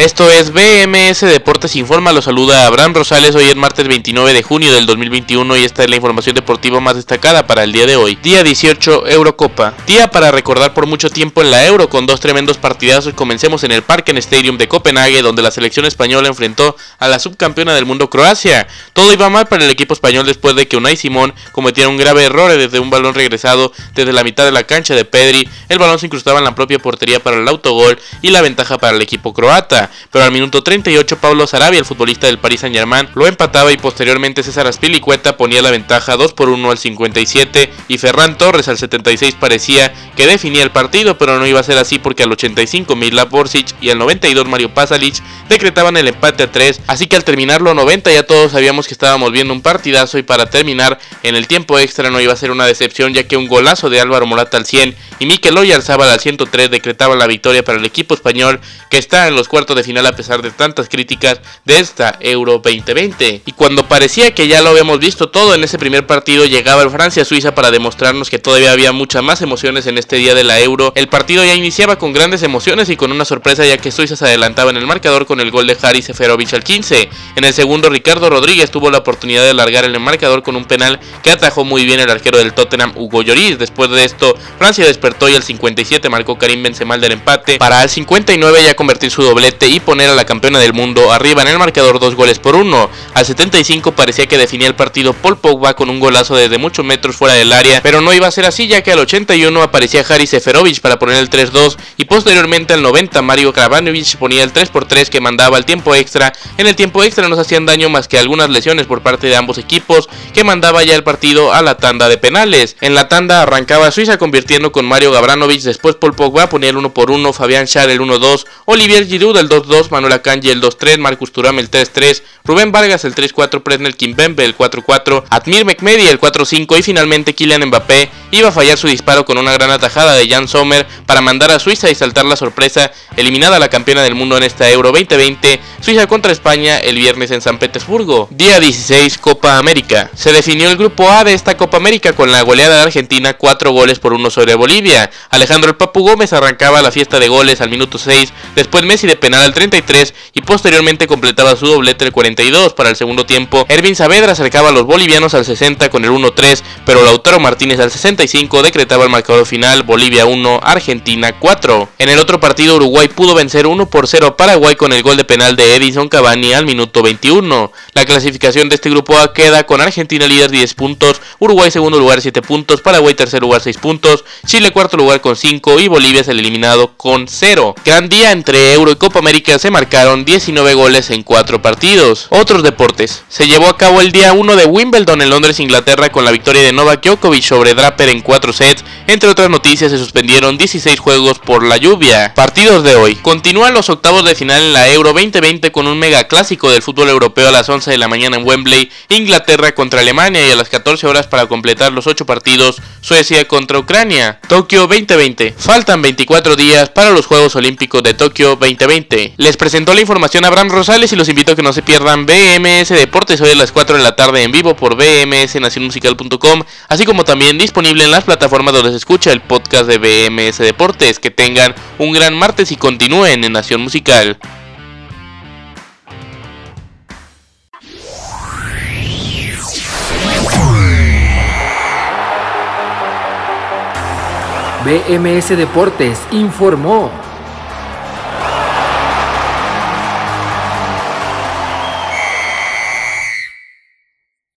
Esto es BMS Deportes Informa, lo saluda Abraham Rosales, hoy es martes 29 de junio del 2021 y esta es la información deportiva más destacada para el día de hoy. Día 18 Eurocopa, día para recordar por mucho tiempo en la Euro con dos tremendos partidazos. Comencemos en el Parken Stadium de Copenhague donde la selección española enfrentó a la subcampeona del mundo Croacia. Todo iba mal para el equipo español después de que Unai Simón cometiera un grave error desde un balón regresado desde la mitad de la cancha de Pedri. El balón se incrustaba en la propia portería para el autogol y la ventaja para el equipo croata pero al minuto 38 Pablo Sarabia, el futbolista del Paris Saint Germain, lo empataba y posteriormente César Aspilicueta ponía la ventaja 2 por 1 al 57 y Ferran Torres al 76 parecía que definía el partido, pero no iba a ser así porque al 85 Milav Borsic y al 92 Mario Pasalic decretaban el empate a 3, así que al terminar los 90 ya todos sabíamos que estábamos viendo un partidazo y para terminar en el tiempo extra no iba a ser una decepción ya que un golazo de Álvaro Morata al 100 y Mikel Oyarzabal al 103 decretaban la victoria para el equipo español que está en los cuartos de final a pesar de tantas críticas de esta Euro 2020. Y cuando parecía que ya lo habíamos visto todo en ese primer partido, llegaba el Francia-Suiza para demostrarnos que todavía había muchas más emociones en este día de la Euro. El partido ya iniciaba con grandes emociones y con una sorpresa ya que Suiza se adelantaba en el marcador con el gol de Haris Seferovic al 15. En el segundo, Ricardo Rodríguez tuvo la oportunidad de alargar el marcador con un penal que atajó muy bien el arquero del Tottenham, Hugo Lloris. Después de esto, Francia despertó y al 57 marcó Karim Benzema del empate para al 59 ya convertir su doblete y poner a la campeona del mundo arriba en el marcador dos goles por uno. Al 75 parecía que definía el partido Paul Pogba con un golazo desde muchos metros fuera del área, pero no iba a ser así ya que al 81 aparecía Haris Seferovic para poner el 3-2 y posteriormente al 90 Mario Kravanovic ponía el 3-3 que mandaba al tiempo extra. En el tiempo extra no se hacían daño más que algunas lesiones por parte de ambos equipos que mandaba ya el partido a la tanda de penales. En la tanda arrancaba Suiza convirtiendo con Mario Gabranovic, después Paul Pogba ponía el 1 por 1, Fabián Schär el 1-2, Olivier Giroud el 2-2, Manuel Akanji el 2-3, Marcus Thuram el 3-3, Rubén Vargas el 3-4, Presnel Kimbembe el 4-4, Admir Mekmedi el 4-5 y finalmente Kylian Mbappé iba a fallar su disparo con una gran atajada de Jan Sommer para mandar a Suiza y saltar la sorpresa, eliminada la campeona del mundo en esta Euro 2020, Suiza contra España el viernes en San Petersburgo. Día 16, Copa América. Se definió el grupo A de esta Copa América con la goleada de Argentina 4 goles por 1 sobre Bolivia. Alejandro el Papu Gómez arrancaba la fiesta de goles al minuto 6, después Messi de penal al 33 y posteriormente completaba su doblete el 42 para el segundo tiempo. Ervin Saavedra acercaba a los bolivianos al 60 con el 1-3, pero Lautaro Martínez al 65 decretaba el marcador final Bolivia 1, Argentina 4. En el otro partido Uruguay pudo vencer 1 por 0 a Paraguay con el gol de penal de Edison Cavani al minuto 21. La clasificación de este grupo A queda con Argentina líder 10 puntos, Uruguay segundo lugar 7 puntos, Paraguay tercer lugar 6 puntos, Chile cuarto lugar con 5 y Bolivia es el eliminado con 0. Gran día entre Euro y Copa América se marcaron 19 goles en 4 partidos. Otros deportes. Se llevó a cabo el día 1 de Wimbledon en Londres, Inglaterra con la victoria de Novak Djokovic sobre Draper en 4 sets. Entre otras noticias se suspendieron 16 juegos por la lluvia. Partidos de hoy. Continúan los octavos de final en la Euro 2020 con un mega clásico del fútbol europeo a las 11 de la mañana en Wembley, Inglaterra contra Alemania y a las 14 horas para completar los 8 partidos, Suecia contra Ucrania. Tokio 2020. Faltan 24 días para los Juegos Olímpicos de Tokio 2020. Les presentó la información Abraham Rosales y los invito a que no se pierdan BMS Deportes hoy a las 4 de la tarde en vivo por bmsnacionmusical.com, así como también disponible en las plataformas donde se escucha el podcast de BMS Deportes. Que tengan un gran martes y continúen en Nación Musical. BMS Deportes informó.